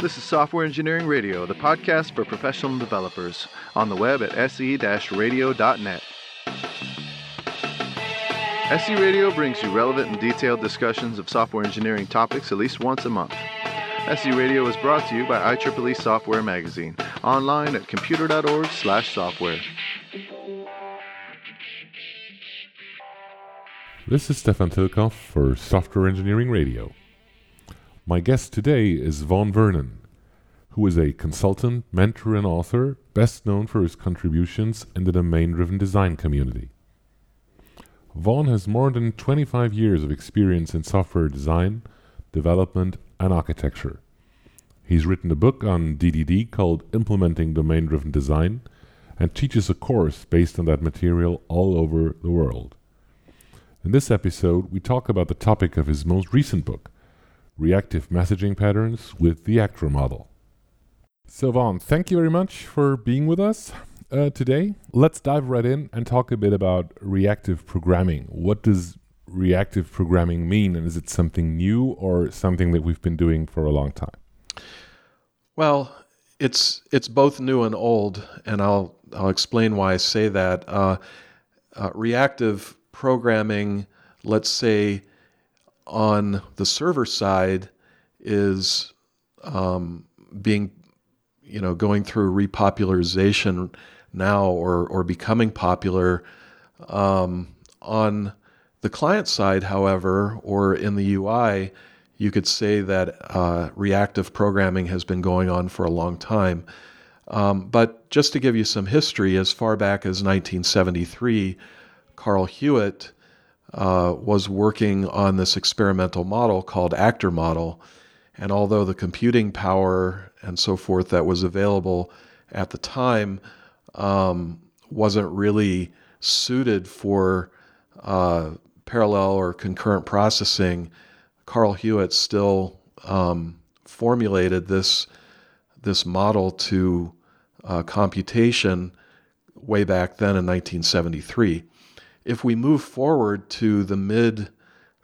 This is Software Engineering Radio, the podcast for professional developers, on the web at se-radio.net. SE Radio brings you relevant and detailed discussions of software engineering topics at least once a month. SE Radio is brought to you by IEEE Software Magazine, online at computer.org slash software. This is Stefan Tilkov for Software Engineering Radio. My guest today is Vaughn Vernon, who is a consultant, mentor, and author, best known for his contributions in the domain driven design community. Vaughn has more than 25 years of experience in software design, development, and architecture. He's written a book on DDD called Implementing Domain Driven Design and teaches a course based on that material all over the world. In this episode, we talk about the topic of his most recent book, reactive messaging patterns with the actor model. Vaughn, thank you very much for being with us uh, today. Let's dive right in and talk a bit about reactive programming. What does reactive programming mean, and is it something new or something that we've been doing for a long time? Well, it's it's both new and old, and I'll I'll explain why I say that. Uh, uh, reactive programming, let's say, on the server side is um, being, you know, going through repopularization now or, or becoming popular. Um, on the client side, however, or in the UI, you could say that uh, reactive programming has been going on for a long time. Um, but just to give you some history, as far back as 1973, Carl Hewitt uh, was working on this experimental model called actor model. And although the computing power and so forth that was available at the time um, wasn't really suited for uh, parallel or concurrent processing, Carl Hewitt still um, formulated this this model to uh, computation way back then in 1973 if we move forward to the mid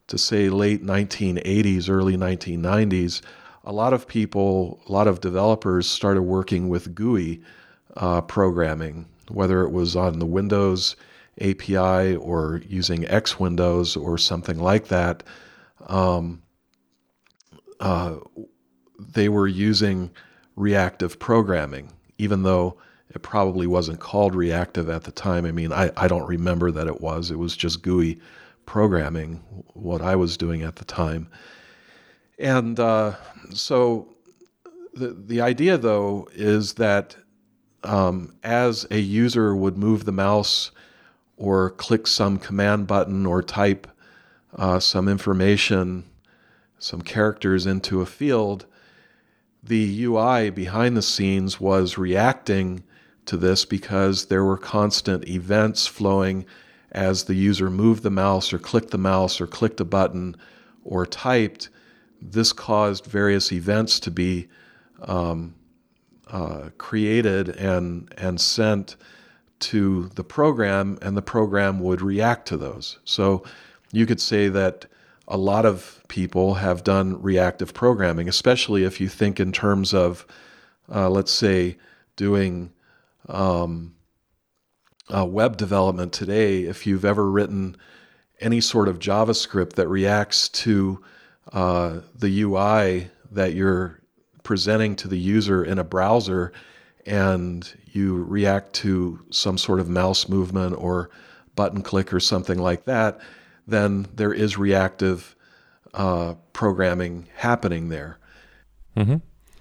to say late 1980s, early 1990s, a lot of people, a lot of developers started working with GUI uh, programming, whether it was on the Windows API or using X Windows or something like that. Um, uh, they were using reactive programming, even though it probably wasn't called reactive at the time. I mean, I, I don't remember that it was. It was just GUI programming, what I was doing at the time. And uh, so the, the idea, though, is that um, as a user would move the mouse or click some command button or type uh, some information, some characters into a field, the UI behind the scenes was reacting to this because there were constant events flowing as the user moved the mouse or clicked the mouse or clicked a button or typed. This caused various events to be um, uh, created and and sent to the program, and the program would react to those. So you could say that a lot of people have done reactive programming, especially if you think in terms of, uh, let's say, doing um, uh, web development today, if you've ever written any sort of JavaScript that reacts to uh, the UI that you're presenting to the user in a browser, and you react to some sort of mouse movement or button click or something like that, then there is reactive uh, programming happening there. Mm-hmm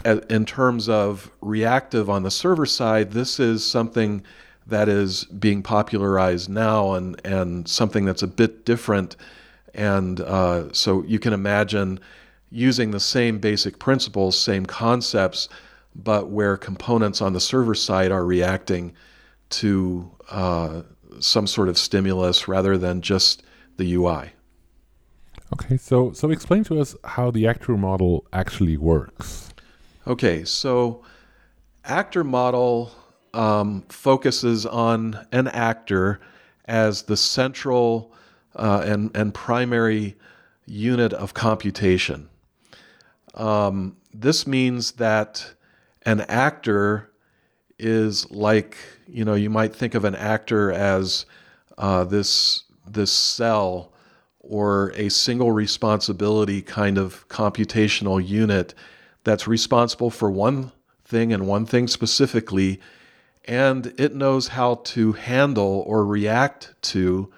in terms of reactive on the server side, this is something that is being popularized now and, and something that's a bit different. And uh, so you can imagine using the same basic principles, same concepts, but where components on the server side are reacting to uh, some sort of stimulus rather than just the UI. Okay, so so explain to us how the actor model actually works. Okay, so actor model um, focuses on an actor as the central uh, and, and primary unit of computation. Um, this means that an actor is like, you know, you might think of an actor as uh, this, this cell or a single responsibility kind of computational unit that's responsible for one thing and one thing specifically, and it knows how to handle or react to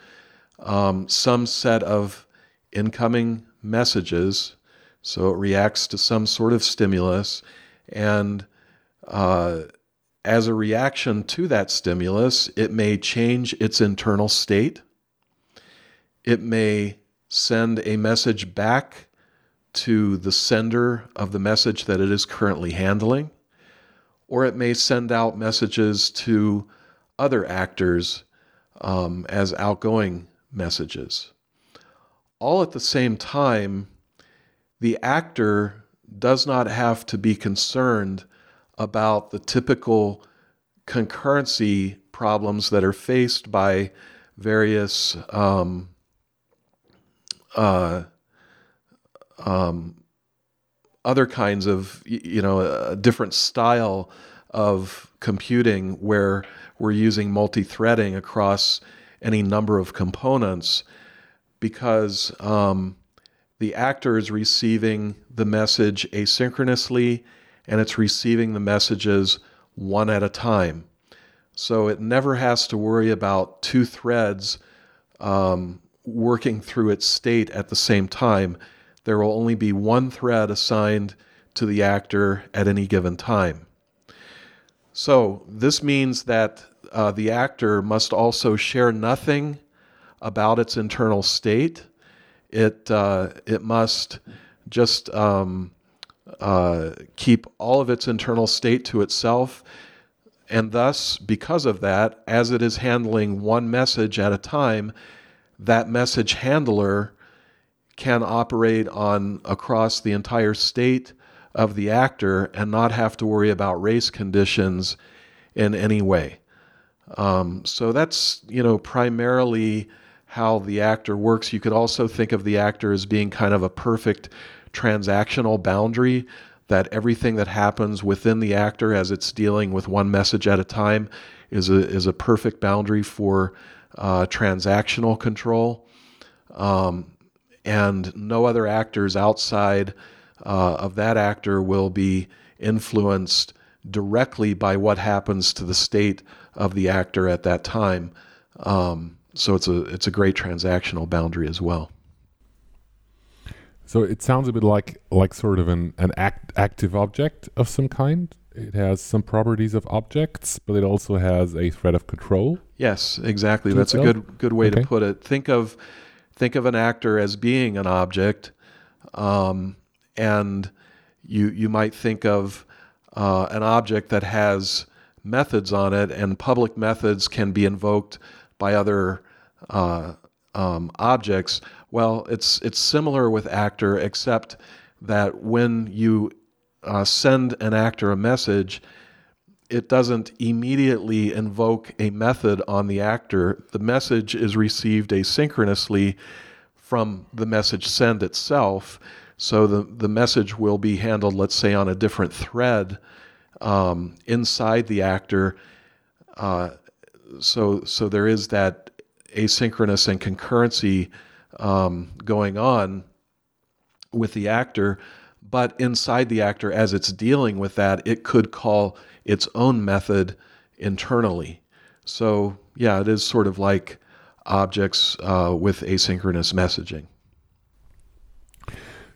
um, some set of incoming messages. So it reacts to some sort of stimulus, and uh, as a reaction to that stimulus, it may change its internal state. It may send a message back to the sender of the message that it is currently handling, or it may send out messages to other actors um, as outgoing messages. All at the same time, the actor does not have to be concerned about the typical concurrency problems that are faced by various um, uh, um, other kinds of, you know, a different style of computing where we're using multi threading across any number of components because um, the actor is receiving the message asynchronously and it's receiving the messages one at a time. So it never has to worry about two threads um, working through its state at the same time. There will only be one thread assigned to the actor at any given time. So this means that uh, the actor must also share nothing about its internal state. It uh, it must just um, uh, keep all of its internal state to itself, and thus, because of that, as it is handling one message at a time, that message handler can operate on across the entire state of the actor and not have to worry about race conditions in any way. Um, so that's you know primarily how the actor works. You could also think of the actor as being kind of a perfect transactional boundary that everything that happens within the actor as it's dealing with one message at a time is a is a perfect boundary for uh, transactional control. Um, and no other actors outside uh, of that actor will be influenced directly by what happens to the state of the actor at that time. Um, so it's a it's a great transactional boundary as well. So it sounds a bit like like sort of an an act, active object of some kind. It has some properties of objects, but it also has a thread of control. Yes, exactly. That's itself? a good good way okay. to put it. Think of think of an actor as being an object, um, and you you might think of uh, an object that has methods on it, and public methods can be invoked by other uh, um, objects. Well, it's it's similar with actor, except that when you uh, send an actor a message, it doesn't immediately invoke a method on the actor. The message is received asynchronously from the message send itself. So the, the message will be handled, let's say, on a different thread um, inside the actor. Uh, so so there is that asynchronous and concurrency um, going on with the actor, but inside the actor, as it's dealing with that, it could call its own method internally. So yeah, it is sort of like objects uh, with asynchronous messaging.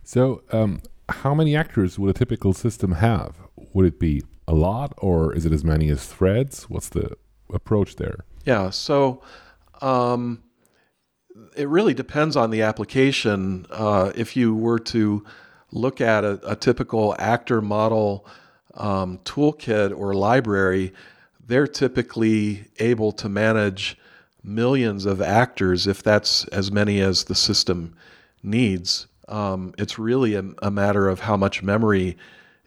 So, um, how many actors would a typical system have? Would it be a lot, or is it as many as threads? What's the approach there? Yeah, so um, it really depends on the application. Uh, if you were to look at a, a typical actor model um, toolkit or library, they're typically able to manage millions of actors if that's as many as the system needs. Um, it's really a, a, matter of how much memory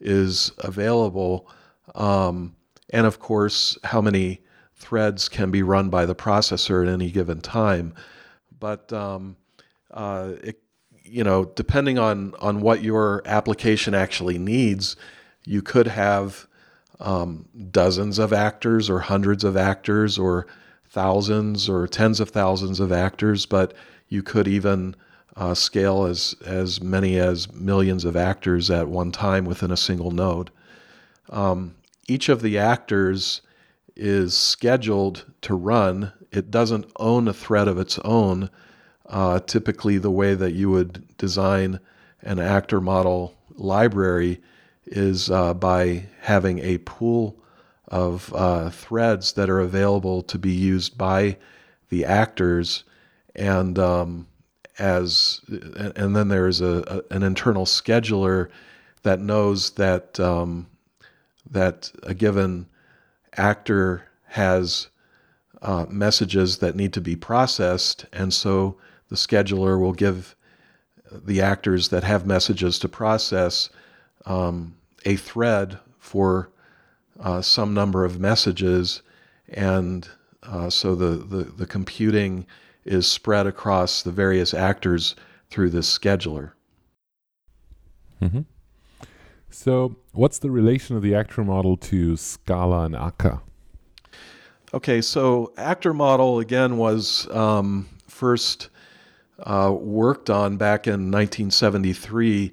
is available um, and of course, how many threads can be run by the processor at any given time. But um, uh, it, you know, depending on on what your application actually needs, you could have um, dozens of actors or hundreds of actors or thousands or tens of thousands of actors, but you could even uh, scale as as many as millions of actors at one time within a single node. Um, each of the actors is scheduled to run. It doesn't own a thread of its own. Uh, typically, the way that you would design an actor model library is uh, by having a pool of uh, threads that are available to be used by the actors, and um, as and then there's a, a, an internal scheduler that knows that um, that a given actor has uh, messages that need to be processed, and so the scheduler will give the actors that have messages to process um, a thread for uh, some number of messages, and uh, so the, the, the computing is spread across the various actors through this scheduler. Mm-hmm. So, what's the relation of the actor model to Scala and Akka? Okay, so actor model again was um, first uh, worked on back in 1973,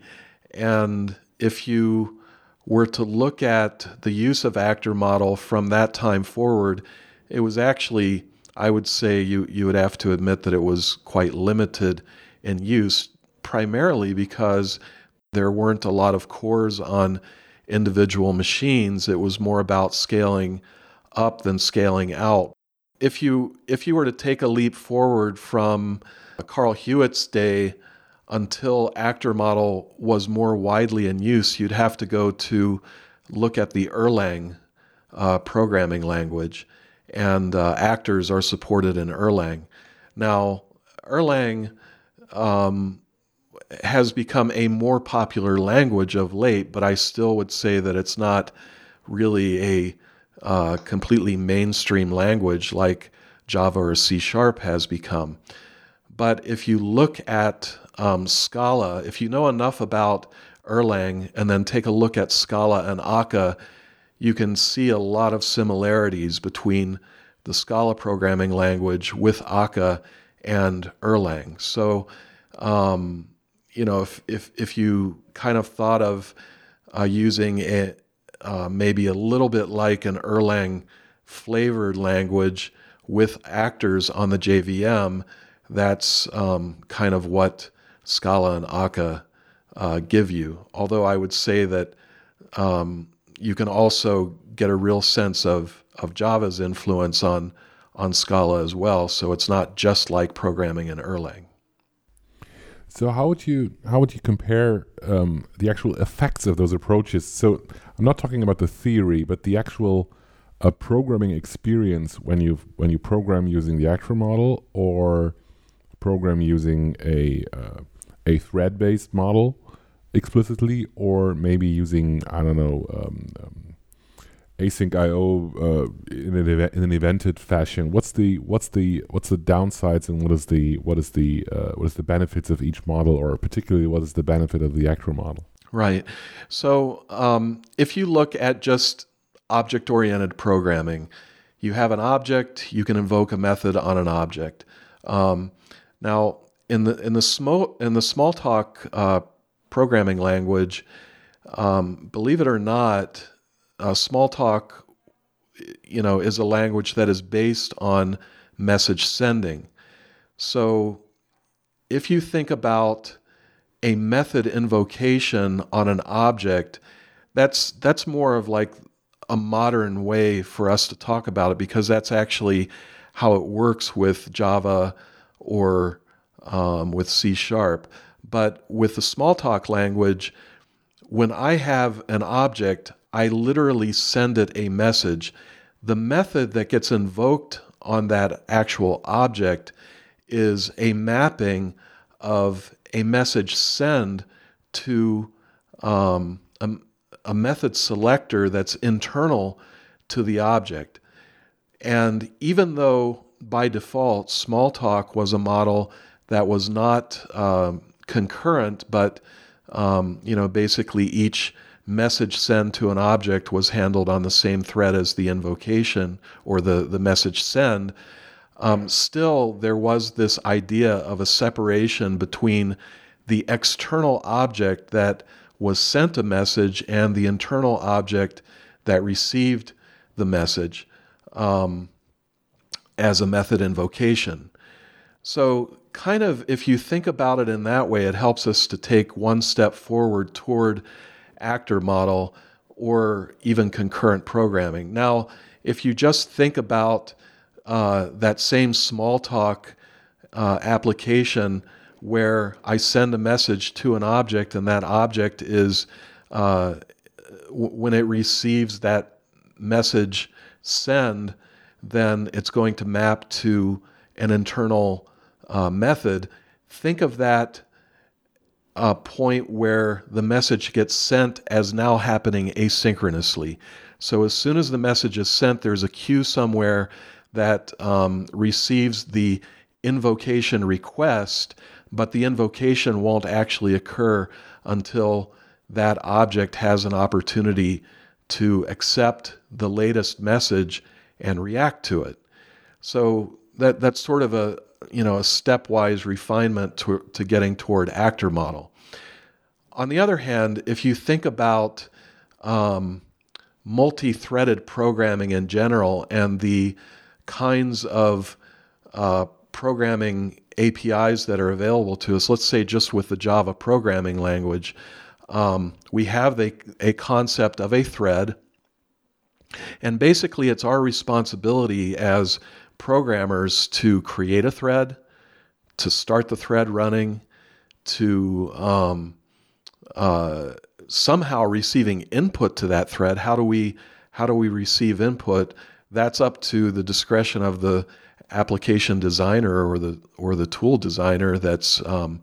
and if you were to look at the use of actor model from that time forward, it was actually, I would say, you you would have to admit that it was quite limited in use, primarily because there weren't a lot of cores on individual machines. It was more about scaling up than scaling out. If you if you were to take a leap forward from Carl Hewitt's day until actor model was more widely in use, you'd have to go to look at the Erlang uh, programming language, and uh, actors are supported in Erlang. Now, Erlang um, has become a more popular language of late, but I still would say that it's not really a uh, completely mainstream language like Java or C Sharp has become. But if you look at um, Scala, if you know enough about Erlang and then take a look at Scala and Akka, you can see a lot of similarities between the Scala programming language with Akka and Erlang. So, um, you know, if if if you kind of thought of uh, using it uh, maybe a little bit like an Erlang flavored language with actors on the JVM, that's um, kind of what Scala and Akka uh, give you. Although I would say that um, you can also get a real sense of of Java's influence on on Scala as well. So it's not just like programming in Erlang. So how would you how would you compare um, the actual effects of those approaches? So I'm not talking about the theory, but the actual uh, programming experience when you when you program using the actor model or program using a uh, a thread based model explicitly, or maybe using I don't know um, um, async IO uh, in an event, in an evented fashion. What's the what's the what's the downsides and what is the what is the uh, what is the benefits of each model, or particularly what is the benefit of the actor model? Right. So um, if you look at just object oriented programming, you have an object, you can invoke a method on an object. Um, now in the in the small in the Smalltalk uh, programming language, um, believe it or not, uh, Smalltalk, you know, is a language that is based on message sending. So if you think about a method invocation on an object, that's that's more of like a modern way for us to talk about it because that's actually how it works with Java or um, with C sharp. But with the Smalltalk language, when I have an object, I literally send it a message. The method that gets invoked on that actual object is a mapping of a message send to um, a, a method selector that's internal to the object. And even though by default Smalltalk was a model that was not um, concurrent, but um, you know basically each message send to an object was handled on the same thread as the invocation or the, the message send, um, still there was this idea of a separation between the external object that was sent a message and the internal object that received the message um, as a method invocation. So, kind of, if you think about it in that way, it helps us to take one step forward toward actor model or even concurrent programming. Now, if you just think about uh, that same Smalltalk uh, application where I send a message to an object and that object is, uh, w- when it receives that message send, then it's going to map to an internal uh, method. Think of that a point where the message gets sent as now happening asynchronously. So as soon as the message is sent, there's a queue somewhere that um, receives the invocation request, but the invocation won't actually occur until that object has an opportunity to accept the latest message and react to it. So that that's sort of a you know a stepwise refinement to, to getting toward actor model. On the other hand, if you think about um, multi-threaded programming in general and the kinds of uh, programming APIs that are available to us, let's say just with the Java programming language, um, we have a, a concept of a thread. And basically, it's our responsibility as programmers to create a thread, to start the thread running, to um, uh, somehow receiving input to that thread. How do we how do we receive input? That's up to the discretion of the application designer or the or the tool designer that's um,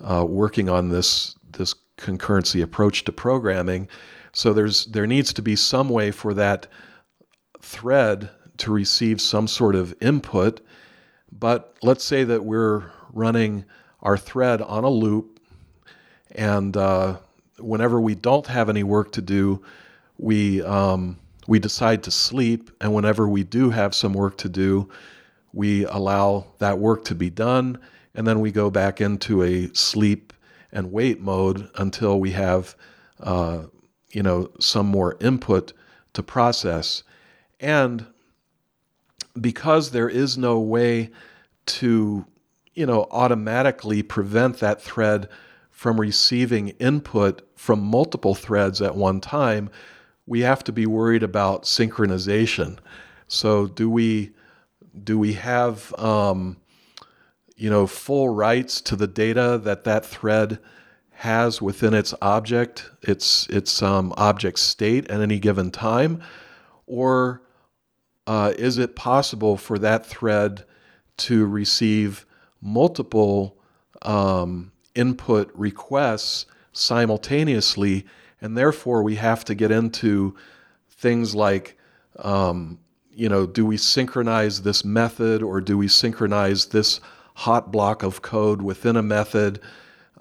uh, working on this this concurrency approach to programming. So there's there needs to be some way for that thread to receive some sort of input. But let's say that we're running our thread on a loop, and uh, whenever we don't have any work to do, we um, we decide to sleep, and whenever we do have some work to do, we allow that work to be done, and then we go back into a sleep and wait mode until we have uh, you know some more input to process. And because there is no way to, you know, automatically prevent that thread from receiving input from multiple threads at one time, we have to be worried about synchronization. So do we do we have um, you know full rights to the data that that thread has within its object, its its um, object state at any given time, or uh, is it possible for that thread to receive multiple um, input requests simultaneously? And therefore, we have to get into things like, um, you know, do we synchronize this method or do we synchronize this hot block of code within a method?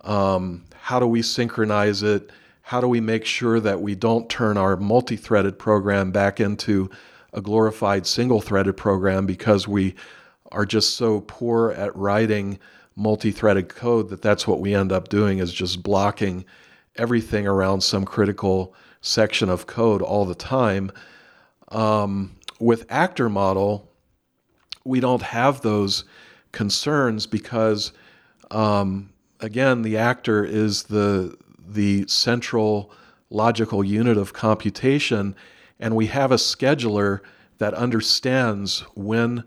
Um, how do we synchronize it? How do we make sure that we don't turn our multi threaded program back into a glorified single threaded program because we are just so poor at writing multi-threaded code that that's what we end up doing is just blocking everything around some critical section of code all the time. Um, with actor model, we don't have those concerns because, um, again, the actor is the the central logical unit of computation, and we have a scheduler that understands when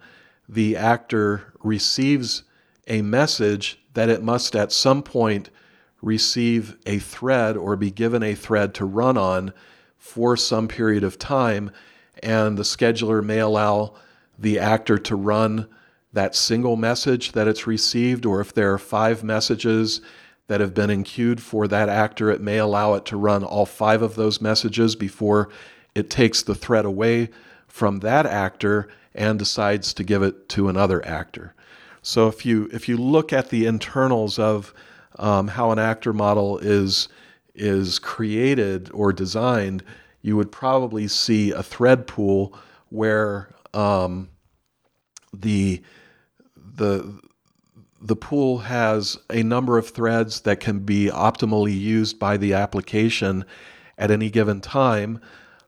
the actor receives a message that it must at some point receive a thread or be given a thread to run on for some period of time. And the scheduler may allow the actor to run that single message that it's received, or if there are five messages that have been enqueued for that actor. It may allow it to run all five of those messages before it takes the thread away from that actor and decides to give it to another actor. So if you if you look at the internals of um, how an actor model is is created or designed, you would probably see a thread pool where um, the the the pool has a number of threads that can be optimally used by the application at any given time.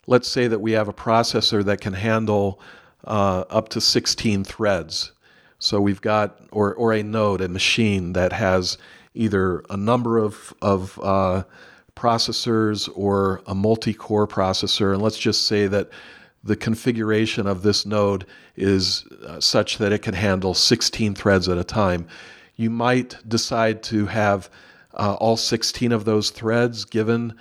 Let's say that we have a processor that can handle uh, up to 16 threads. So we've got, or, or a node, a machine that has either a number of, of uh, processors or a multi core processor. And let's just say that the configuration of this node is uh, such that it can handle 16 threads at a time. You might decide to have uh, all 16 of those threads given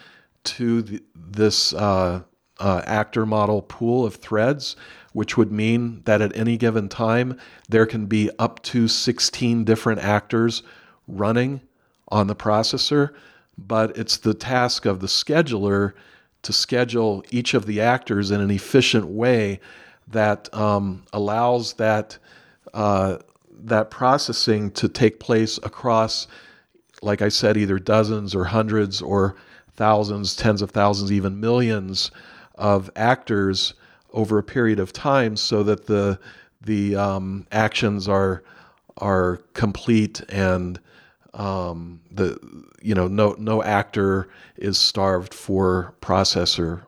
to the, this uh, uh, actor model pool of threads, which would mean that at any given time there can be up to 16 different actors running on the processor. But it's the task of the scheduler to schedule each of the actors in an efficient way that um, allows that uh, that processing to take place across, like I said, either dozens or hundreds or thousands, tens of thousands, even millions of actors over a period of time, so that the the um, actions are are complete and um, the you know no no actor is starved for processor.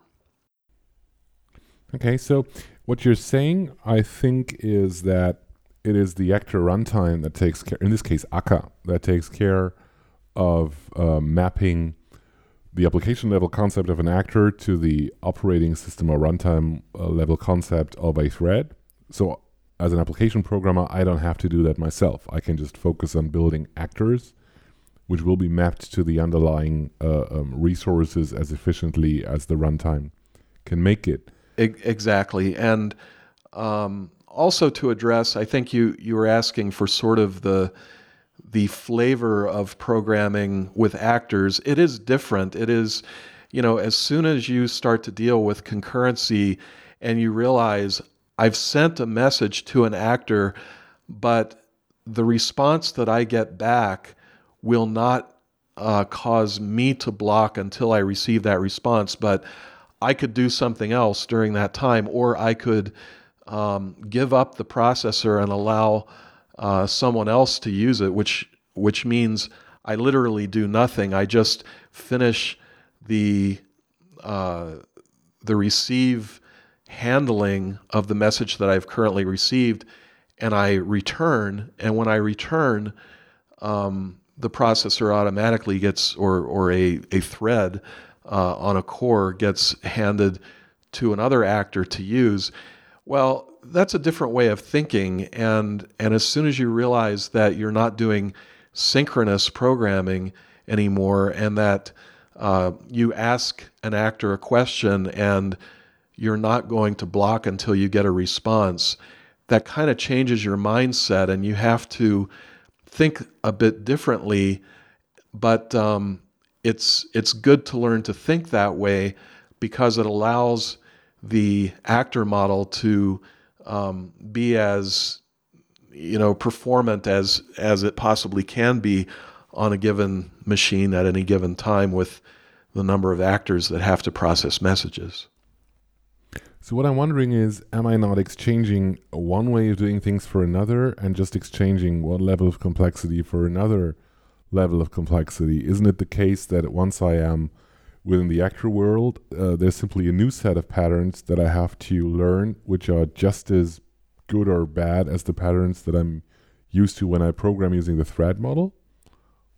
Okay, so what you're saying, I think, is that it is the actor runtime that takes care, in this case, Akka, that takes care of uh, mapping the application level concept of an actor to the operating system or runtime uh, level concept of a thread. So, as an application programmer, I don't have to do that myself. I can just focus on building actors which will be mapped to the underlying uh, um, resources as efficiently as the runtime can make it. Exactly, and um, also to address, I think you you were asking for sort of the the flavor of programming with actors. It is different. It is, you know, as soon as you start to deal with concurrency, and you realize I've sent a message to an actor, but the response that I get back will not uh, cause me to block until I receive that response. But I could do something else during that time, or I could um, give up the processor and allow uh, someone else to use it, which which means I literally do nothing. I just finish the uh, the receive handling of the message that I've currently received, and I return. And when I return, um, the processor automatically gets, or, or a, a thread uh, on a core gets handed to another actor to use. Well, that's a different way of thinking. And, and as soon as you realize that you're not doing synchronous programming anymore and that uh, you ask an actor a question and you're not going to block until you get a response, that kind of changes your mindset and you have to think a bit differently, but um, it's it's good to learn to think that way because it allows the actor model to um, be as you know performant as as it possibly can be on a given machine at any given time with the number of actors that have to process messages. So what I'm wondering is, am I not exchanging one way of doing things for another and just exchanging one level of complexity for another level of complexity? Isn't it the case that once I am within the actor world, uh, there's simply a new set of patterns that I have to learn, which are just as good or bad as the patterns that I'm used to when I program using the thread model?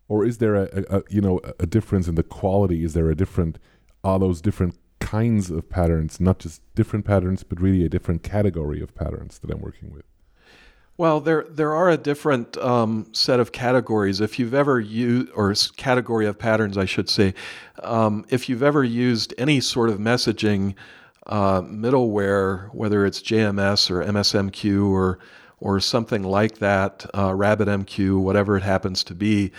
Or is there a, a, a you know a difference in the quality? Is there a different are those different kinds of patterns, not just different patterns, but really a different category of patterns that I'm working with? Well, there there are a different um, set of categories. If you've ever used, or category of patterns, I should say, um, if you've ever used any sort of messaging uh, middleware, whether it's JMS or MSMQ or or something like that, uh, RabbitMQ, whatever it happens to be,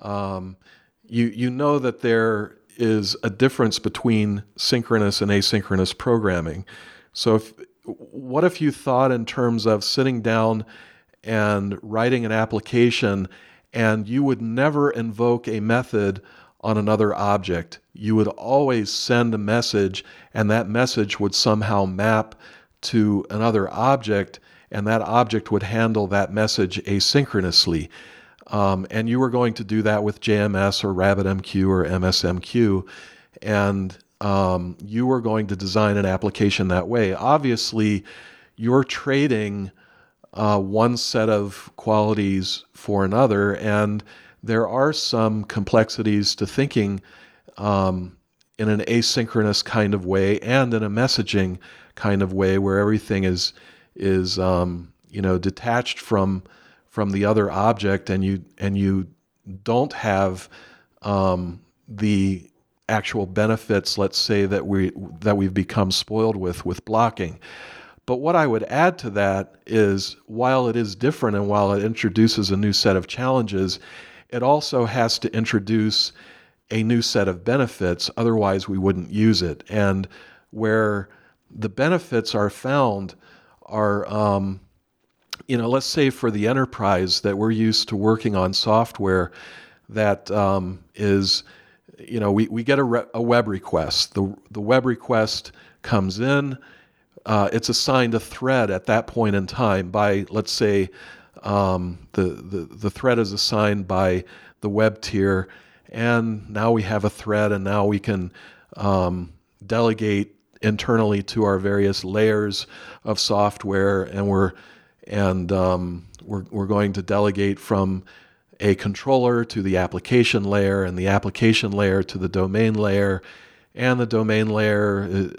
um, you you know that there is a difference between synchronous and asynchronous programming. So if what if you thought in terms of sitting down and writing an application and you would never invoke a method on another object. You would always send a message, and that message would somehow map to another object, and that object would handle that message asynchronously. Um, and you were going to do that with JMS or RabbitMQ or MSMQ, and um, you are going to design an application that way. Obviously, you're trading uh, one set of qualities for another, and there are some complexities to thinking um, in an asynchronous kind of way and in a messaging kind of way, where everything is is um, you know detached from from the other object, and you and you don't have um, the actual benefits, let's say that we that we've become spoiled with with blocking. But what I would add to that is while it is different and while it introduces a new set of challenges, it also has to introduce a new set of benefits, otherwise, we wouldn't use it. And where the benefits are found are, um, you know, let's say for the enterprise that we're used to working on software that um, is, you know, we, we get a, re- a web request. The, the web request comes in uh, it's assigned a thread at that point in time by, let's say, um, the, the, the thread is assigned by the web tier, and now we have a thread, and now we can um, delegate internally to our various layers of software, and we're and um, we're, we're going to delegate from a controller to the application layer, and the application layer to the domain layer, and the domain layer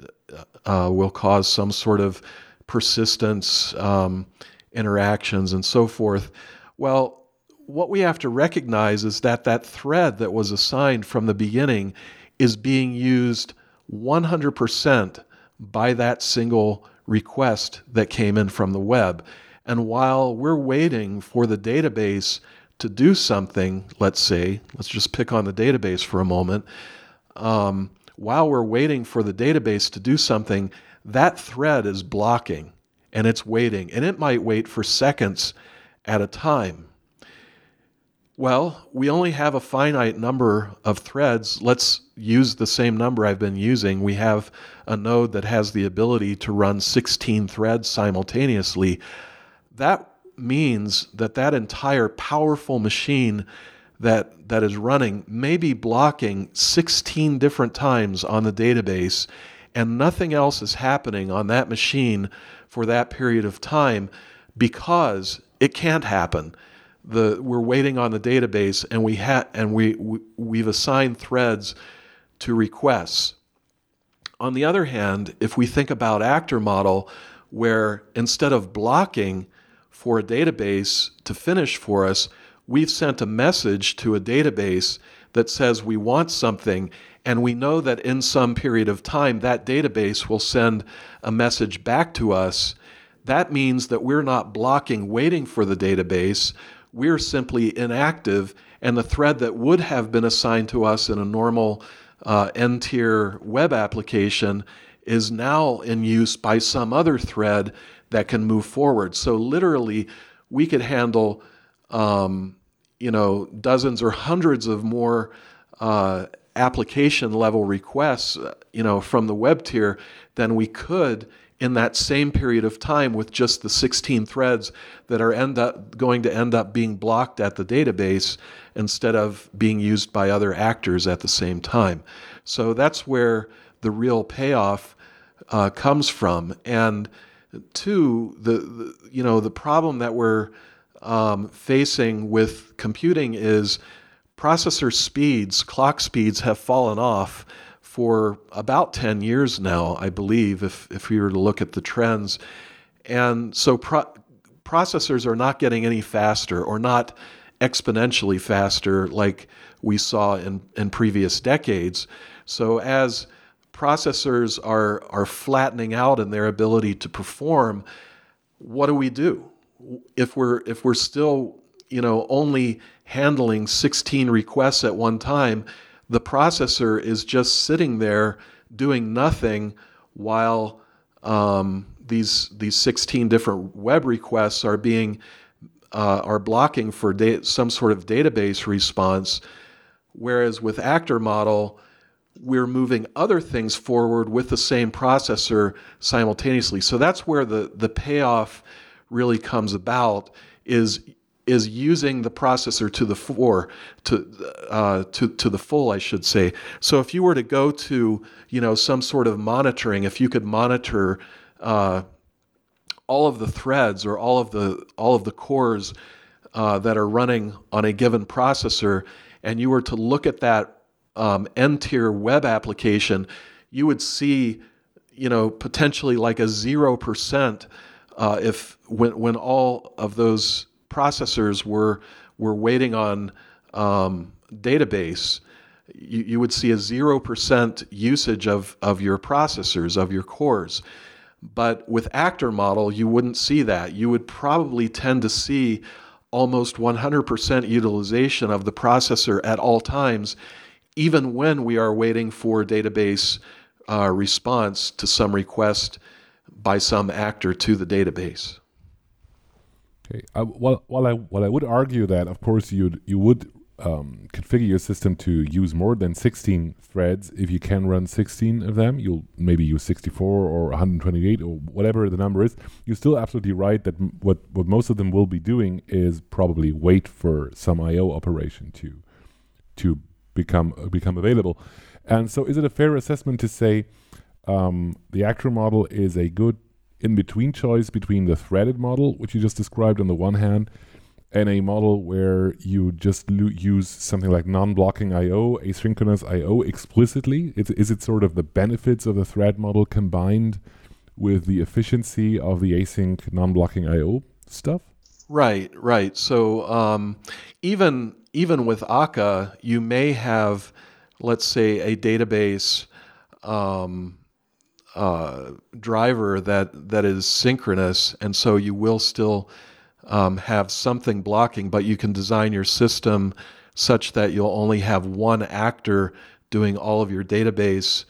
uh, uh, will cause some sort of persistence, um, interactions, and so forth. Well, what we have to recognize is that that thread that was assigned from the beginning is being used 100% by that single request that came in from the web. And while we're waiting for the database to do something, let's say, let's just pick on the database for a moment, um, while we're waiting for the database to do something, that thread is blocking and it's waiting, and it might wait for seconds at a time. Well, we only have a finite number of threads. Let's use the same number I've been using. We have a node that has the ability to run 16 threads simultaneously. That means that that entire powerful machine that that is running may be blocking 16 different times on the database and nothing else is happening on that machine for that period of time because it can't happen. The we're waiting on the database and we ha- and we, we we've assigned threads to requests. On the other hand if we think about actor model where instead of blocking for a database to finish for us we've sent a message to a database that says we want something, and we know that in some period of time that database will send a message back to us. That means that we're not blocking waiting for the database, we're simply inactive, and the thread that would have been assigned to us in a normal uh, N tier web application is now in use by some other thread that can move forward. So, literally, we could handle um, you know dozens or hundreds of more uh, application level requests uh, you know from the web tier than we could in that same period of time with just the 16 threads that are end up going to end up being blocked at the database instead of being used by other actors at the same time. So that's where the real payoff uh, comes from. And two, the, the you know the problem that we're um, facing with computing is processor speeds, clock speeds have fallen off for about 10 years now, I believe, if, if we were to look at the trends. And so pro- processors are not getting any faster or not exponentially faster like we saw in, in previous decades. So as processors are, are flattening out in their ability to perform, what do we do? if we're if we're still you know only handling 16 requests at one time, the processor is just sitting there doing nothing while um, these these 16 different web requests are being uh, are blocking for da- some sort of database response. Whereas with actor model, we're moving other things forward with the same processor simultaneously. So that's where the, the payoff really comes about is is using the processor to the to uh, to to the full, I should say. So if you were to go to you know some sort of monitoring, if you could monitor uh, all of the threads or all of the all of the cores uh, that are running on a given processor, and you were to look at that um, N tier web application, you would see, you know, potentially like a zero percent uh, if when when all of those processors were were waiting on um, database. You, you would see a zero percent usage of of your processors of your cores. But with actor model, you wouldn't see that. You would probably tend to see almost 100% utilization of the processor at all times, even when we are waiting for database uh, response to some request by some actor to the database. Okay. Uh, well, while I while I would argue that, of course, you you would um, configure your system to use more than 16 threads. If you can run 16 of them, you'll maybe use 64 or 128 or whatever the number is. You're still absolutely right that what what most of them will be doing is probably wait for some I/O operation to to become uh, become available. And so, is it a fair assessment to say um, the actor model is a good in between choice between the threaded model, which you just described on the one hand, and a model where you just lo- use something like non-blocking I/O, asynchronous I/O explicitly? Is, is it sort of the benefits of the thread model combined with the efficiency of the async non-blocking I/O stuff? Right, right. So um, even even with Akka, you may have, let's say, a database um, uh, driver that that is synchronous, and so you will still um, have something blocking, but you can design your system such that you'll only have one actor doing all of your database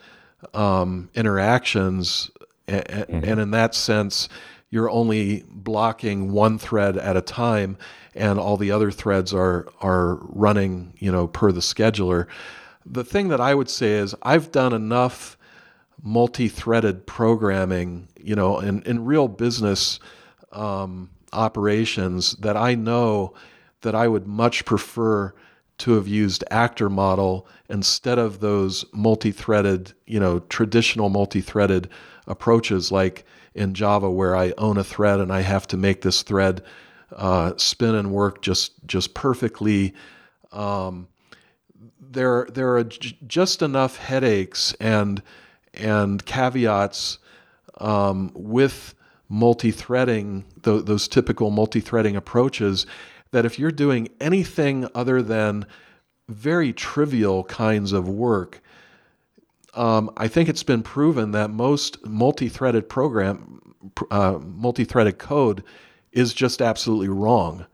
um, interactions, and, mm-hmm. and in that sense, you're only blocking one thread at a time, and all the other threads are are running, you know, per the scheduler. The thing that I would say is I've done enough multi-threaded programming, you know, in, in real business um, operations that I know that I would much prefer to have used actor model instead of those multi-threaded, you know, traditional multi-threaded approaches like in Java where I own a thread and I have to make this thread uh, spin and work just just perfectly. Um, there there are j- just enough headaches and and caveats um, with multi-threading, th- those typical multi-threading approaches, that if you're doing anything other than very trivial kinds of work, um, I think it's been proven that most multi-threaded program, uh, multi-threaded code, is just absolutely wrong.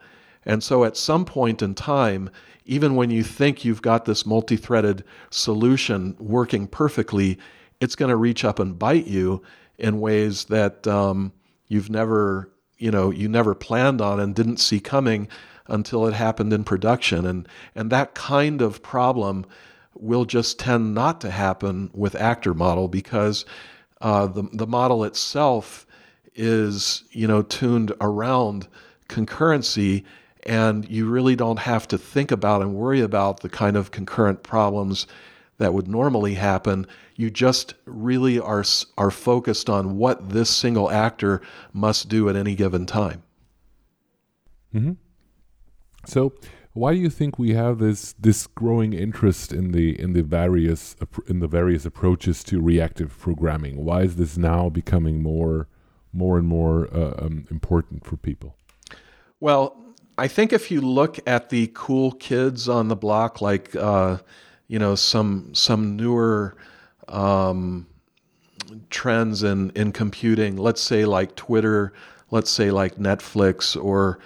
And so, at some point in time, even when you think you've got this multi-threaded solution working perfectly, it's going to reach up and bite you in ways that um, you've never, you know, you never planned on and didn't see coming until it happened in production. And and that kind of problem will just tend not to happen with actor model because uh, the the model itself is you know tuned around concurrency and you really don't have to think about and worry about the kind of concurrent problems that would normally happen. You just really are are focused on what this single actor must do at any given time. Mm-hmm. So, why do you think we have this this growing interest in the in the various in the various approaches to reactive programming? Why is this now becoming more more and more uh, um, important for people? Well, I think if you look at the cool kids on the block, like uh, you know some some newer um, trends in in computing. Let's say like Twitter. Let's say like Netflix or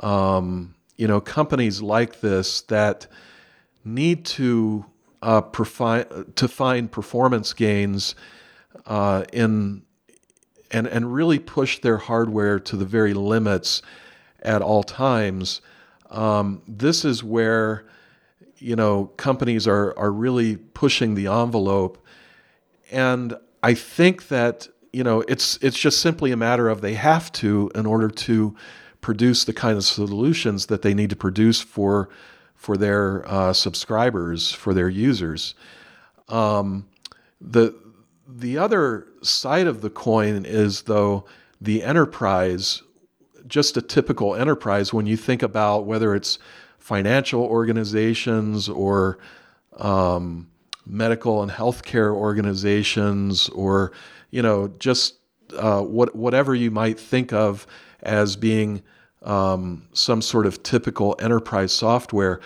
um, you know companies like this that need to uh, profi- to find performance gains uh, in and and really push their hardware to the very limits at all times. Um, this is where you know companies are are really pushing the envelope, and I think that you know it's it's just simply a matter of they have to in order to produce the kind of solutions that they need to produce for for their uh, subscribers, for their users. Um, the the other side of the coin is though the enterprise, just a typical enterprise. When you think about whether it's financial organizations or um, medical and healthcare organizations, or you know just uh, what whatever you might think of as being um, some sort of typical enterprise software.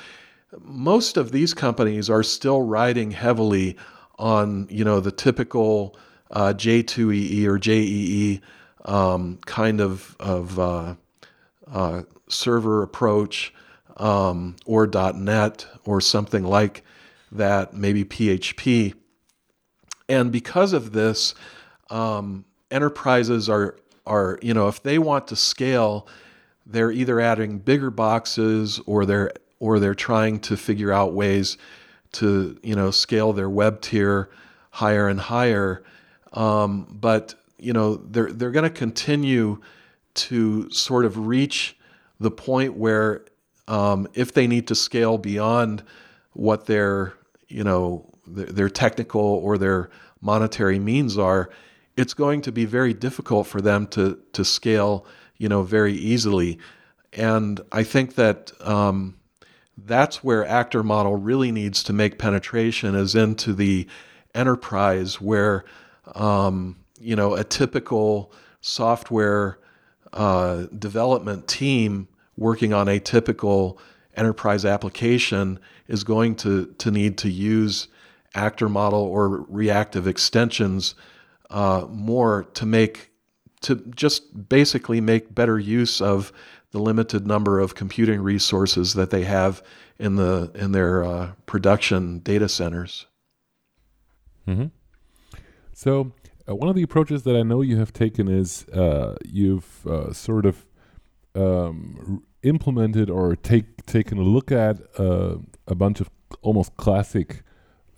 Most of these companies are still riding heavily on you know the typical uh, J2EE or JEE um, kind of of uh, uh, server approach um, or .NET or something like that, maybe PHP. And because of this, um, enterprises are are you know if they want to scale they're either adding bigger boxes or they're or they're trying to figure out ways to you know scale their web tier higher and higher. Um, but you know they're they're going to continue to sort of reach the point where um, if they need to scale beyond what their you know their, their technical or their monetary means are, it's going to be very difficult for them to to scale you know, very easily. And I think that um, that's where actor model really needs to make penetration is into the enterprise where um, you know a typical software uh, development team working on a typical enterprise application is going to to need to use actor model or reactive extensions uh, more to make to just basically make better use of the limited number of computing resources that they have in the in their uh, production data centers. Mm-hmm. So uh, one of the approaches that I know you have taken is uh, you've uh, sort of um, implemented or take taken a look at uh, a bunch of almost classic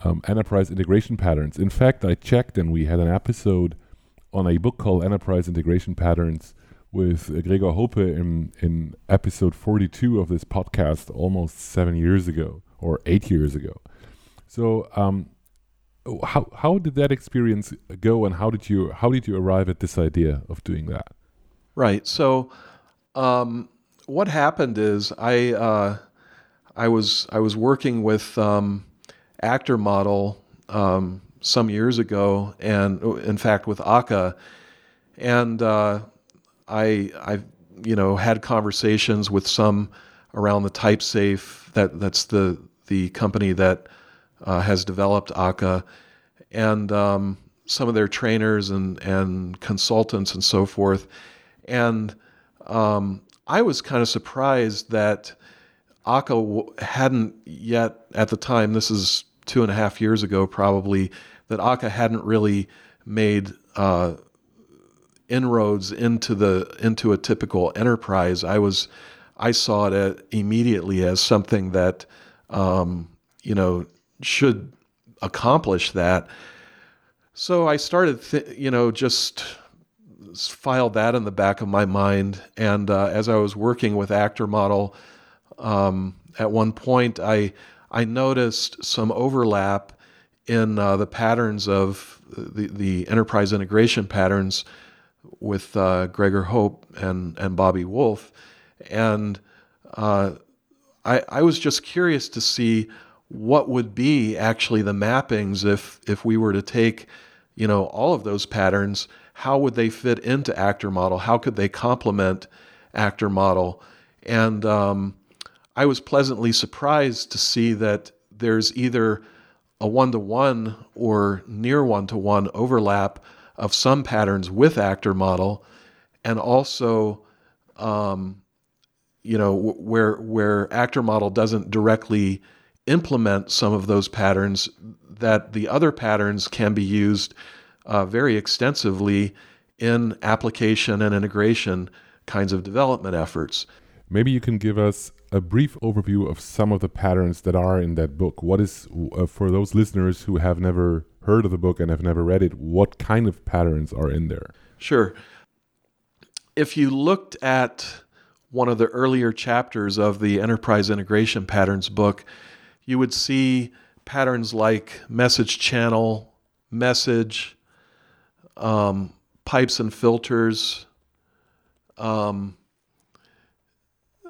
um, enterprise integration patterns. In fact, I checked and we had an episode on a book called Enterprise Integration Patterns with Gregor Hohpe in, in episode 42 of this podcast almost seven years ago or eight years ago. So, um, how how did that experience go, and how did you how did you arrive at this idea of doing that? Right. So, um, what happened is I uh, I was I was working with um, Actor Model um, some years ago, and in fact with Akka, and uh, I I you know had conversations with some around the TypeSafe that that's the the company that uh, has developed Akka, and um, some of their trainers and and consultants and so forth, and um, I was kind of surprised that Akka hadn't yet at the time. This is two and a half years ago, probably, that Akka hadn't really made uh, inroads into the into a typical enterprise. I was I saw it immediately as something that um, you know should accomplish that. So I started, th- you know, just filed that in the back of my mind. And uh, as I was working with Actor Model, um, at one point I I noticed some overlap in uh, the patterns of the, the enterprise integration patterns with uh, Gregor Hohpe and, and Bobby Woolf. And uh, I, I was just curious to see what would be actually the mappings if, if we were to take you know all of those patterns how would they fit into actor model how could they complement actor model and um, i was pleasantly surprised to see that there's either a one to one or near one to one overlap of some patterns with actor model, and also um, you know, where where actor model doesn't directly implement some of those patterns, that the other patterns can be used uh, very extensively in application and integration kinds of development efforts. Maybe you can give us a brief overview of some of the patterns that are in that book. What is, uh, for those listeners who have never heard of the book and have never read it, what kind of patterns are in there? Sure. If you looked at one of the earlier chapters of the Enterprise Integration Patterns book, you would see patterns like message channel, message, um, pipes and filters, um,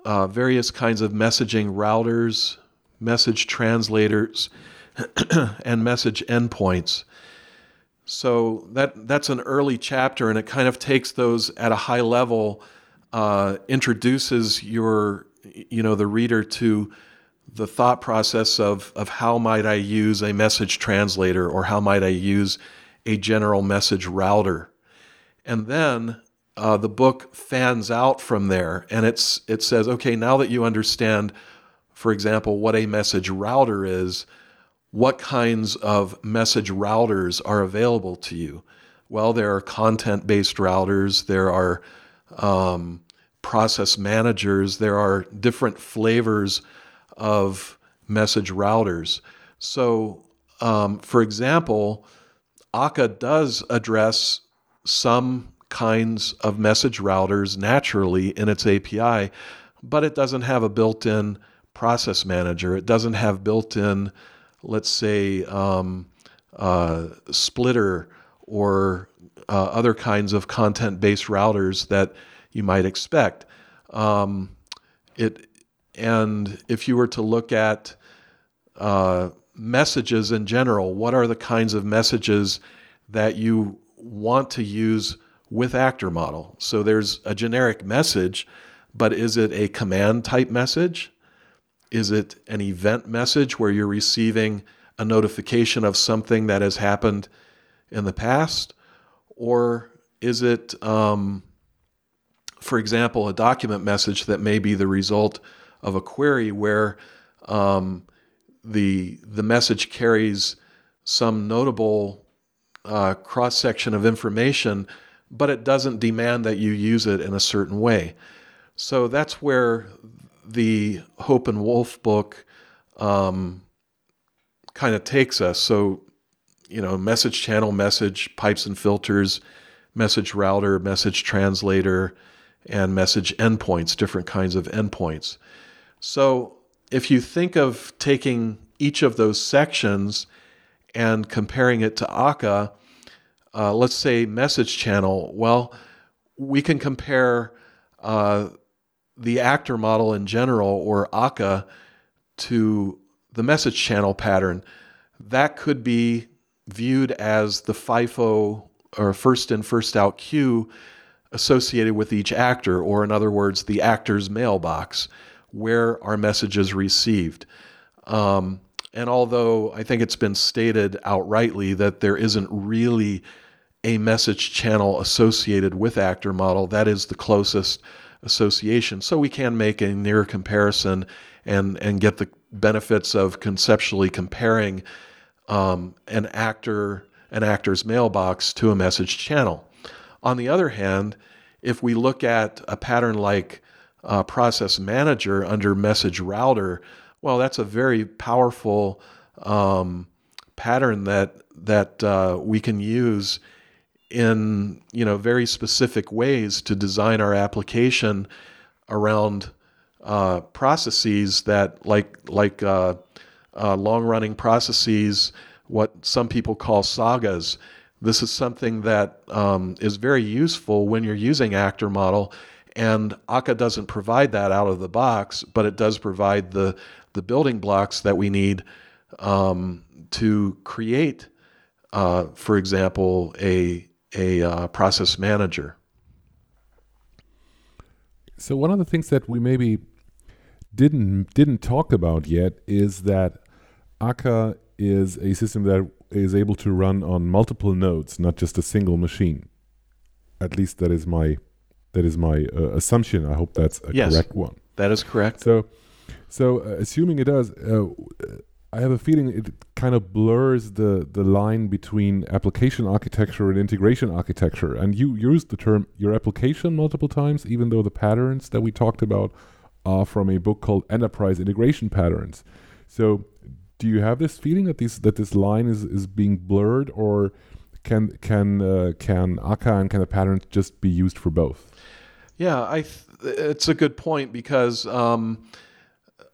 uh, various kinds of messaging routers, message translators, and message endpoints. So that that's an early chapter, and it kind of takes those at a high level, uh, introduces your you know the reader to the thought process of of how might I use a message translator or how might I use a general message router, and then uh, the book fans out from there, and it's it says okay now that you understand, for example, what a message router is what kinds of message routers are available to you? Well, there are content based routers, there are um, process managers, there are different flavors of message routers. So, um, for example, Akka does address some kinds of message routers naturally in its API, but it doesn't have a built in process manager. It doesn't have built in let's say, um, uh, Splitter or uh, other kinds of content based routers that you might expect. Um, it, and if you were to look at uh, messages in general, what are the kinds of messages that you want to use with actor model? So there's a generic message, but is it a command type message? Is it an event message where you're receiving a notification of something that has happened in the past? Or is it, um, for example, a document message that may be the result of a query where um, the, the message carries some notable uh, cross section of information, but it doesn't demand that you use it in a certain way? So that's where the Hohpe and Woolf book um, kind of takes us. So, you know, message channel, message pipes and filters, message router, message translator, and message endpoints, different kinds of endpoints. So, if you think of taking each of those sections and comparing it to Akka, uh, let's say message channel, well, we can compare uh, the actor model in general or Akka to the message channel pattern, that could be viewed as the FIFO or first in, first out queue associated with each actor, or in other words, the actor's mailbox, where our messages received. Um, and although I think it's been stated outrightly that there isn't really a message channel associated with actor model, that is the closest association. So we can make a near comparison and and get the benefits of conceptually comparing um, an actor an actor's mailbox to a message channel. On the other hand, if we look at a pattern like uh, process manager under message router, well, that's a very powerful um, pattern that that uh, we can use in you know very specific ways to design our application around uh, processes that like like uh, uh, long running processes, what some people call sagas. This is something that um, is very useful when you're using actor model, and Akka doesn't provide that out of the box, but it does provide the the building blocks that we need um, to create, uh, for example, a a uh, process manager. So one of the things that we maybe didn't didn't talk about yet is that Akka is a system that is able to run on multiple nodes, not just a single machine. At least that is my that is my uh, assumption. I hope that's a yes. correct one. That is correct. So, so uh, assuming it does, uh, I have a feeling it kind of blurs the the line between application architecture and integration architecture. And you used the term your application multiple times, even though the patterns that we talked about are from a book called Enterprise Integration Patterns. So, do you have this feeling that this that this line is is being blurred, or can can uh, can akka and can the patterns just be used for both? Yeah, I. Th- it's a good point because. Um,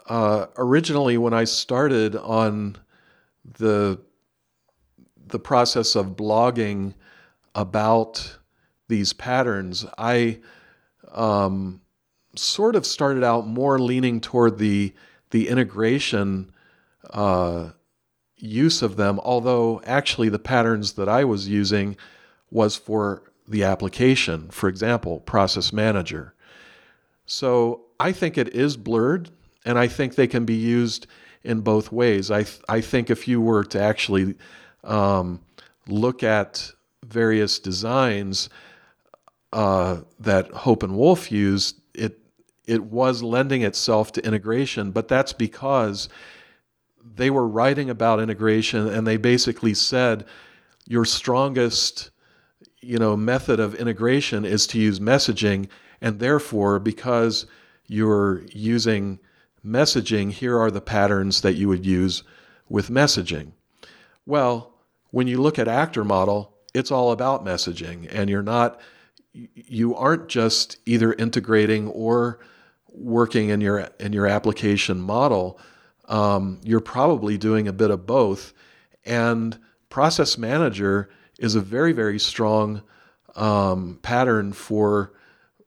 uh, originally when I started on the the process of blogging about these patterns, I um, sort of started out more leaning toward the the integration uh, use of them. Although actually the patterns that I was using was for the application, for example, Process Manager. So I think it is blurred and I think they can be used in both ways. I th- I think if you were to actually um, look at various designs uh, that Hohpe and Woolf used, it it was lending itself to integration, but that's because they were writing about integration and they basically said your strongest you know method of integration is to use messaging and therefore because you're using messaging, here are the patterns that you would use with messaging. Well, when you look at actor model, it's all about messaging, and you're not you aren't just either integrating or working in your in your application model. Um, you're probably doing a bit of both, and Process Manager is a very very strong um, pattern for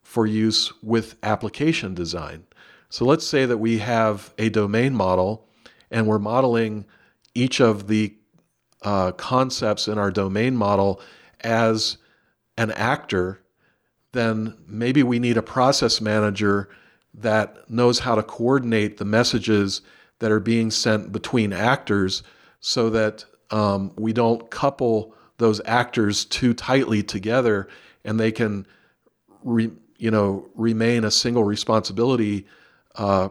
for use with application design. So let's say that we have a domain model and we're modeling each of the uh, concepts in our domain model as an actor, then maybe we need a process manager that knows how to coordinate the messages that are being sent between actors so that um, we don't couple those actors too tightly together and they can re, you know remain a single responsibility uh,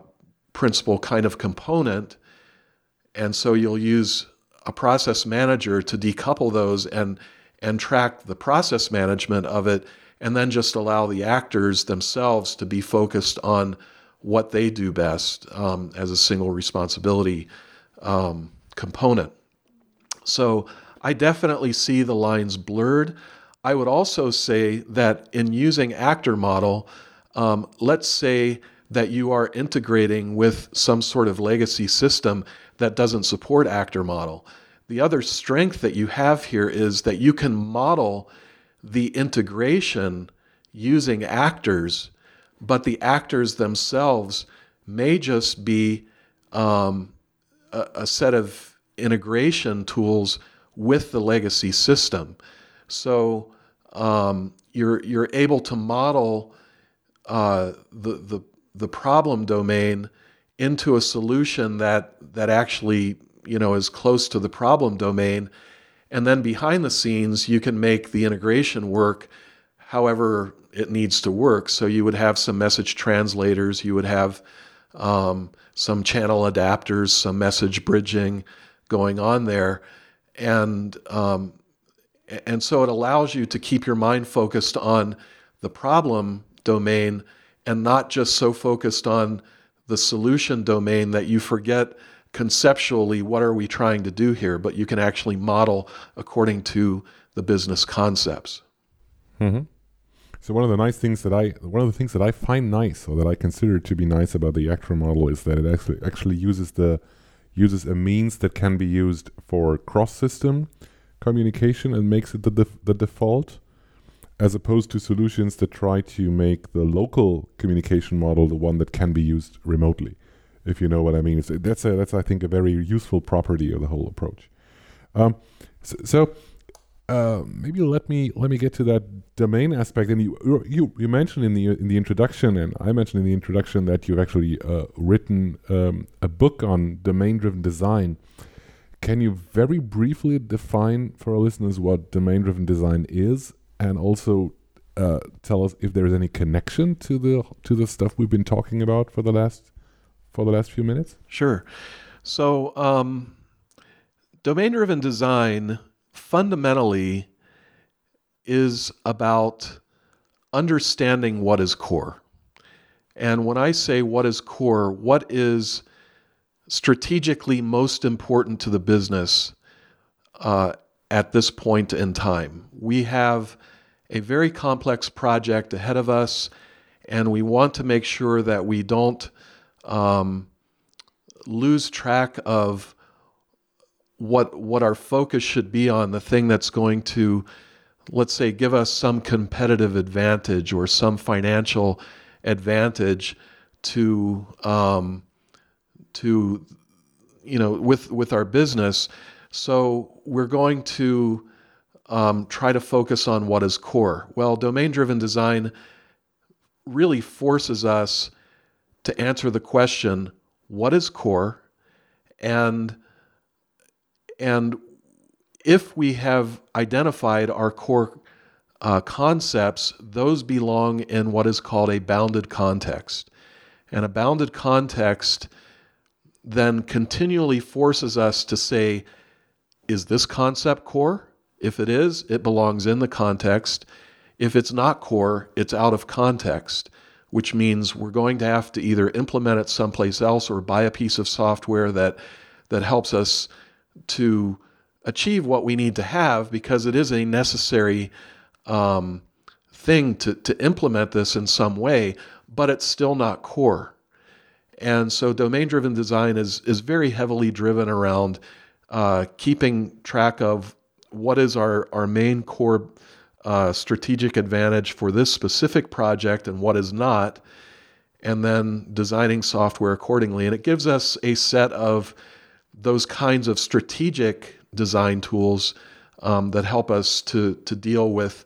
principle kind of component. And so you'll use a process manager to decouple those and and track the process management of it and then just allow the actors themselves to be focused on what they do best um, as a single responsibility um, component. So I definitely see the lines blurred. I would also say that in using actor model, um, let's say that you are integrating with some sort of legacy system that doesn't support actor model. The other strength that you have here is that you can model the integration using actors, but the actors themselves may just be um, a, a set of integration tools with the legacy system. So um, you're you're able to model uh, the the the problem domain into a solution that that actually you know is close to the problem domain. And then behind the scenes you can make the integration work however it needs to work. So you would have some message translators you would have um, some channel adapters some message bridging going on there. And um, and so it allows you to keep your mind focused on the problem domain and not just so focused on the solution domain that you forget conceptually what are we trying to do here, but you can actually model according to the business concepts. Mm-hmm. So one of the nice things that I one of the things that I find nice or that I consider to be nice about the actor model is that it actually actually uses the uses a means that can be used for cross system communication and makes it the def- the default as opposed to solutions that try to make the local communication model the one that can be used remotely. If you know what I mean, that's a, that's I think a very useful property of the whole approach. Um, so, so uh, maybe let me let me get to that domain aspect. And you you you mentioned in the in the introduction, and I mentioned in the introduction that you've actually uh, written um, a book on domain-driven design. Can you very briefly define for our listeners what domain-driven design is and also uh, tell us if there's any connection to the to the stuff we've been talking about for the last for the last few minutes? Sure. So, um, domain driven design fundamentally is about understanding what is core. And when I say what is core, what is strategically most important to the business uh, at this point in time? We have a very complex project ahead of us, and we want to make sure that we don't um, lose track of what what our focus should be on the thing that's going to let's say give us some competitive advantage or some financial advantage to um, to you know with with our business so we're going to um, try to focus on what is core well domain driven design really forces us to answer the question what is core and and if we have identified our core uh, concepts, those belong in what is called a bounded context. And a bounded context then continually forces us to say, is this concept core? If it is, it belongs in the context. If it's not core, it's out of context, which means we're going to have to either implement it someplace else or buy a piece of software that that helps us to achieve what we need to have because it is a necessary um, thing to, to implement this in some way, but it's still not core. And so domain driven design is, is very heavily driven around uh, keeping track of what is our, our main core uh, strategic advantage for this specific project and what is not, and then designing software accordingly. And it gives us a set of those kinds of strategic design tools um, that help us to to deal with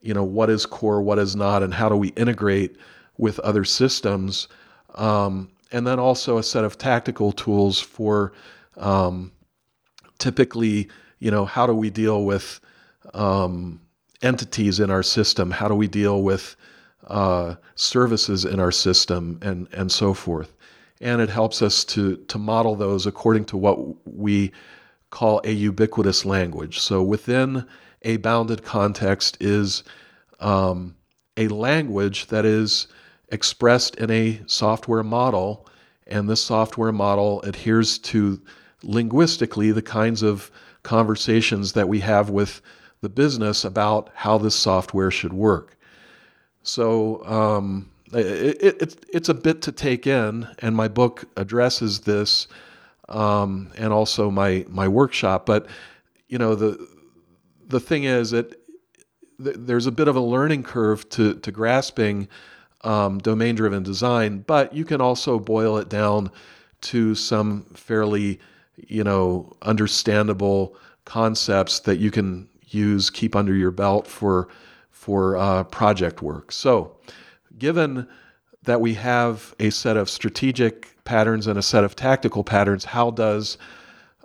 you know what is core, what is not, and how do we integrate with other systems, um, and then also a set of tactical tools for um, typically you know how do we deal with um, entities in our system, how do we deal with uh, services in our system, and and so forth. And it helps us to, to model those according to what we call a ubiquitous language. So within a bounded context is um, a language that is expressed in a software model, and this software model adheres to linguistically the kinds of conversations that we have with the business about how this software should work. So, um, it, it, it's a bit to take in, and my book addresses this, um, and also my my workshop. But you know the the thing is that there's a bit of a learning curve to to grasping um, domain driven design, but you can also boil it down to some fairly you know understandable concepts that you can use keep under your belt for for uh, project work. So given that we have a set of strategic patterns and a set of tactical patterns, how does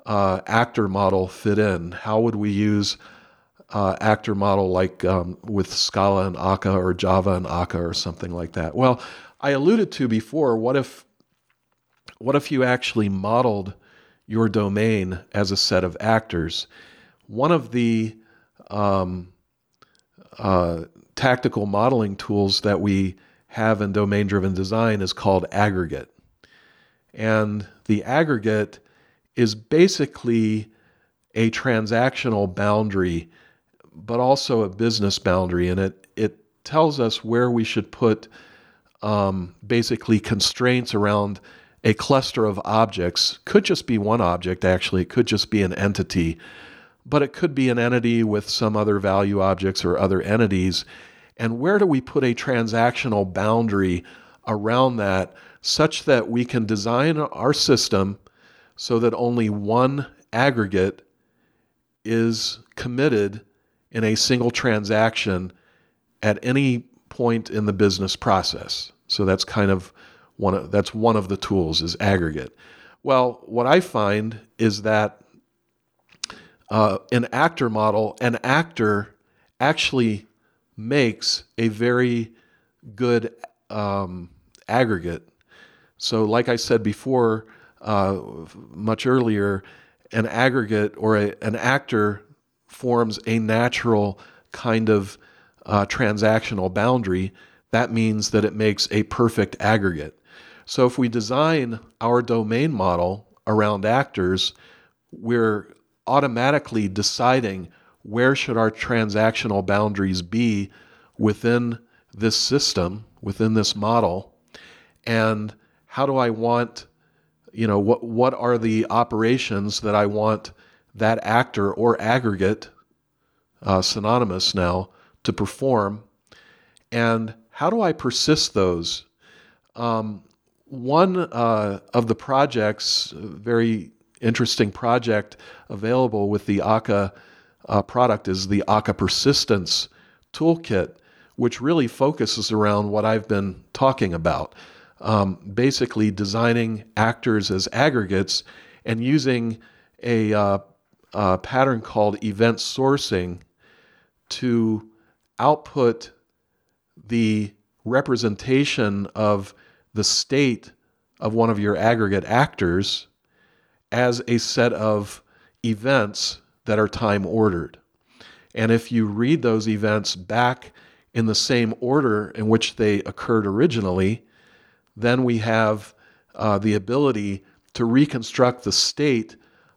uh, actor model fit in? How would we use uh, actor model like um, with Scala and Akka or Java and Akka or something like that? Well, I alluded to before. What if what if you actually modeled your domain as a set of actors? One of the um, uh, tactical modeling tools that we have in domain driven design is called aggregate. And the aggregate is basically a transactional boundary, but also a business boundary. And it, it tells us where we should put um, basically constraints around a cluster of objects. Could just be one object, actually, it could just be an entity, but it could be an entity with some other value objects or other entities. And where do we put a transactional boundary around that such that we can design our system so that only one aggregate is committed in a single transaction at any point in the business process. So that's kind of one of, that's one of the tools is aggregate. Well, what I find is that uh, an actor model, an actor actually makes a very good um, aggregate. So, like I said before, uh, much earlier, an aggregate or a, an actor forms a natural kind of uh, transactional boundary. That means that it makes a perfect aggregate. So, if we design our domain model around actors, we're automatically deciding where should our transactional boundaries be within this system, within this model, and how do I want, you know, what what are the operations that I want that actor or aggregate, uh, synonymous now, to perform, and how do I persist those? Um, one uh, of the projects, very interesting project available with the Akka uh, product is the Akka Persistence Toolkit, which really focuses around what I've been talking about. Um, basically, designing actors as aggregates and using a, uh, a pattern called event sourcing to output the representation of the state of one of your aggregate actors as a set of events that are time ordered. And if you read those events back in the same order in which they occurred originally, then we have uh, the ability to reconstruct the state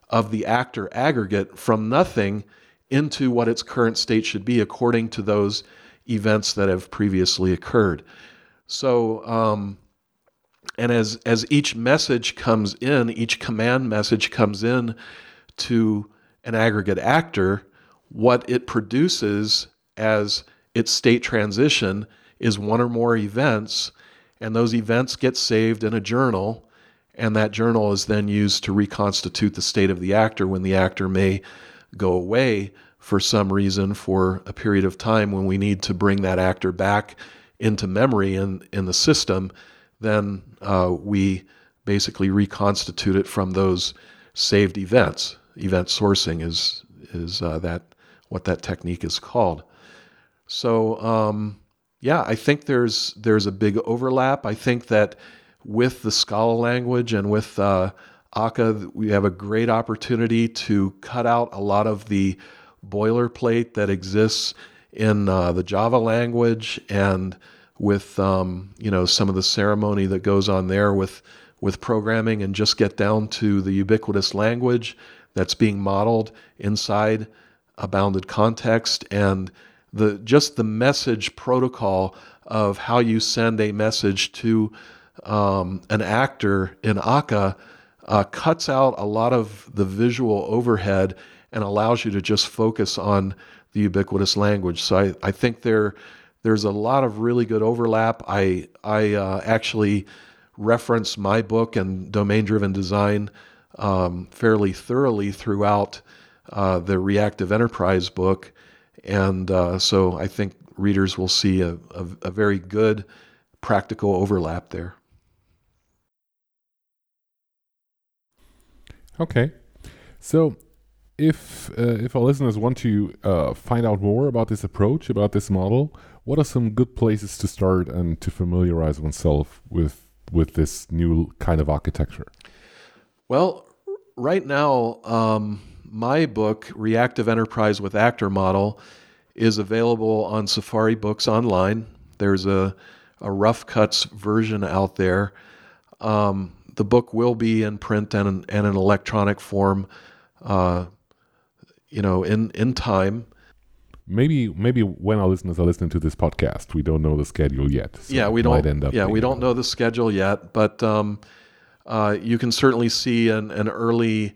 of the actor aggregate from nothing into what its current state should be according to those events that have previously occurred. So, um, and as as each message comes in, each command message comes in to an aggregate actor, what it produces as its state transition is one or more events, and those events get saved in a journal, and that journal is then used to reconstitute the state of the actor when the actor may go away for some reason for a period of time when we need to bring that actor back into memory in, in the system, then uh, we basically reconstitute it from those saved events. Event sourcing is is uh, that what that technique is called. So um, yeah, I think there's there's a big overlap. I think that with the Scala language and with uh, Akka, we have a great opportunity to cut out a lot of the boilerplate that exists in uh, the Java language and with um, you know some of the ceremony that goes on there with with programming and just get down to the ubiquitous language that's being modeled inside a bounded context and the just the message protocol of how you send a message to um, an actor in Akka uh, cuts out a lot of the visual overhead and allows you to just focus on the ubiquitous language. So I, I think there there's a lot of really good overlap. I I uh, actually reference my book and domain driven design um, fairly thoroughly throughout uh, the Reactive Enterprise book, and uh, so I think readers will see a, a, a very good practical overlap there. Okay, so if uh, if our listeners want to uh, find out more about this approach, about this model, what are some good places to start and to familiarize oneself with with this new kind of architecture? Well, right now, um, my book, Reactive Enterprise with Actor Model, is available on Safari Books online. There's a, a rough cuts version out there. Um, the book will be in print and, and in electronic form uh, you know, in in time. Maybe maybe when our listeners are listening to this podcast, we don't know the schedule yet. So yeah, we don't. end up yeah, we don't know the schedule yet, but um, uh, you can certainly see an an early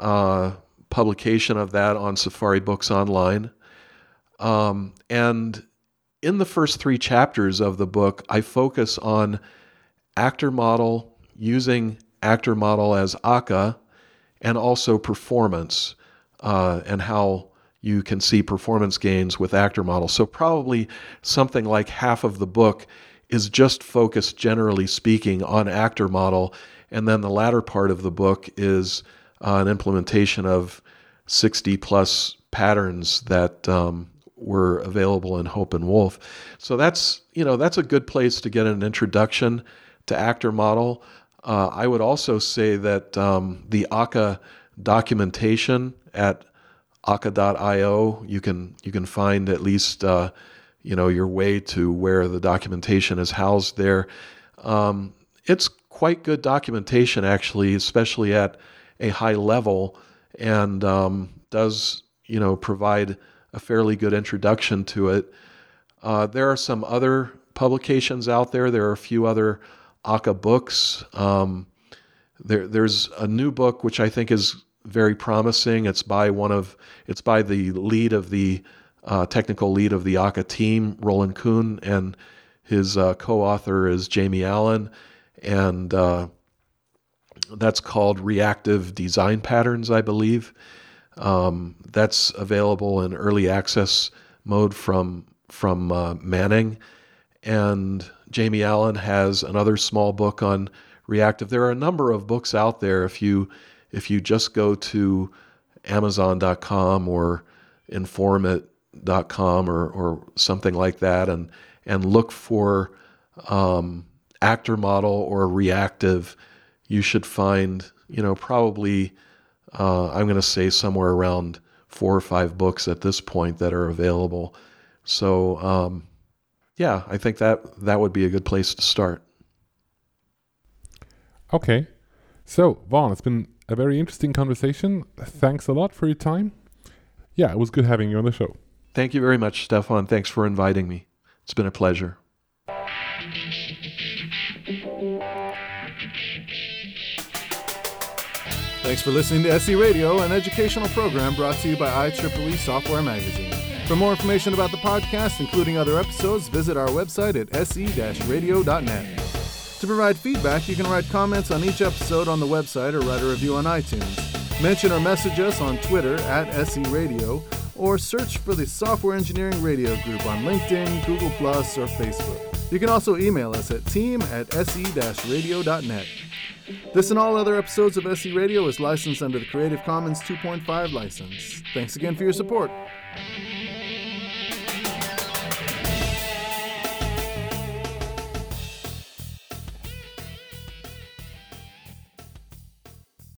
uh, publication of that on Safari Books Online. Um, and in the first three chapters of the book, I focus on actor model using actor model as Akka and also performance uh, and how you can see performance gains with actor models. So, probably something like half of the book is just focused, generally speaking, on actor model. And then the latter part of the book is uh, an implementation of 60 plus patterns that um, were available in Hohpe and Woolf. So that's you know that's a good place to get an introduction to actor model. Uh, I would also say that um, the Akka documentation at akka.io you can you can find at least uh, you know your way to where the documentation is housed there. Um, it's quite good documentation actually, especially at a high level, and um, does you know provide a fairly good introduction to it. Uh, there are some other publications out there. There are a few other Akka books. Um, there, there's a new book which I think is very promising. It's by one of it's by the lead of the uh, technical lead of the Akka team, Roland Kuhn, and his uh, co-author is Jamie Allen, and uh, that's called Reactive Design Patterns, I believe. Um, that's available in early access mode from from uh, Manning, and Jamie Allen has another small book on reactive. There are a number of books out there. If you if you just go to Amazon.com or Informit.com or or something like that, and and look for um, actor model or reactive, you should find you know probably uh, I'm going to say somewhere around four or five books at this point that are available. So um, yeah, I think that that would be a good place to start. Okay. So, Vaughn, it's been a very interesting conversation. Thanks a lot for your time. Yeah, it was good having you on the show. Thank you very much, Stefan. Thanks for inviting me. It's been a pleasure. Thanks for listening to SE Radio, an educational program brought to you by IEEE Software Magazine. For more information about the podcast, including other episodes, visit our website at se-radio.net. To provide feedback, you can write comments on each episode on the website or write a review on iTunes. Mention or message us on Twitter at SE Radio or search for the Software Engineering Radio Group on LinkedIn, Google, or Facebook. You can also email us at team at se-radio.net. This and all other episodes of SE Radio is licensed under the Creative Commons 2.5 license. Thanks again for your support.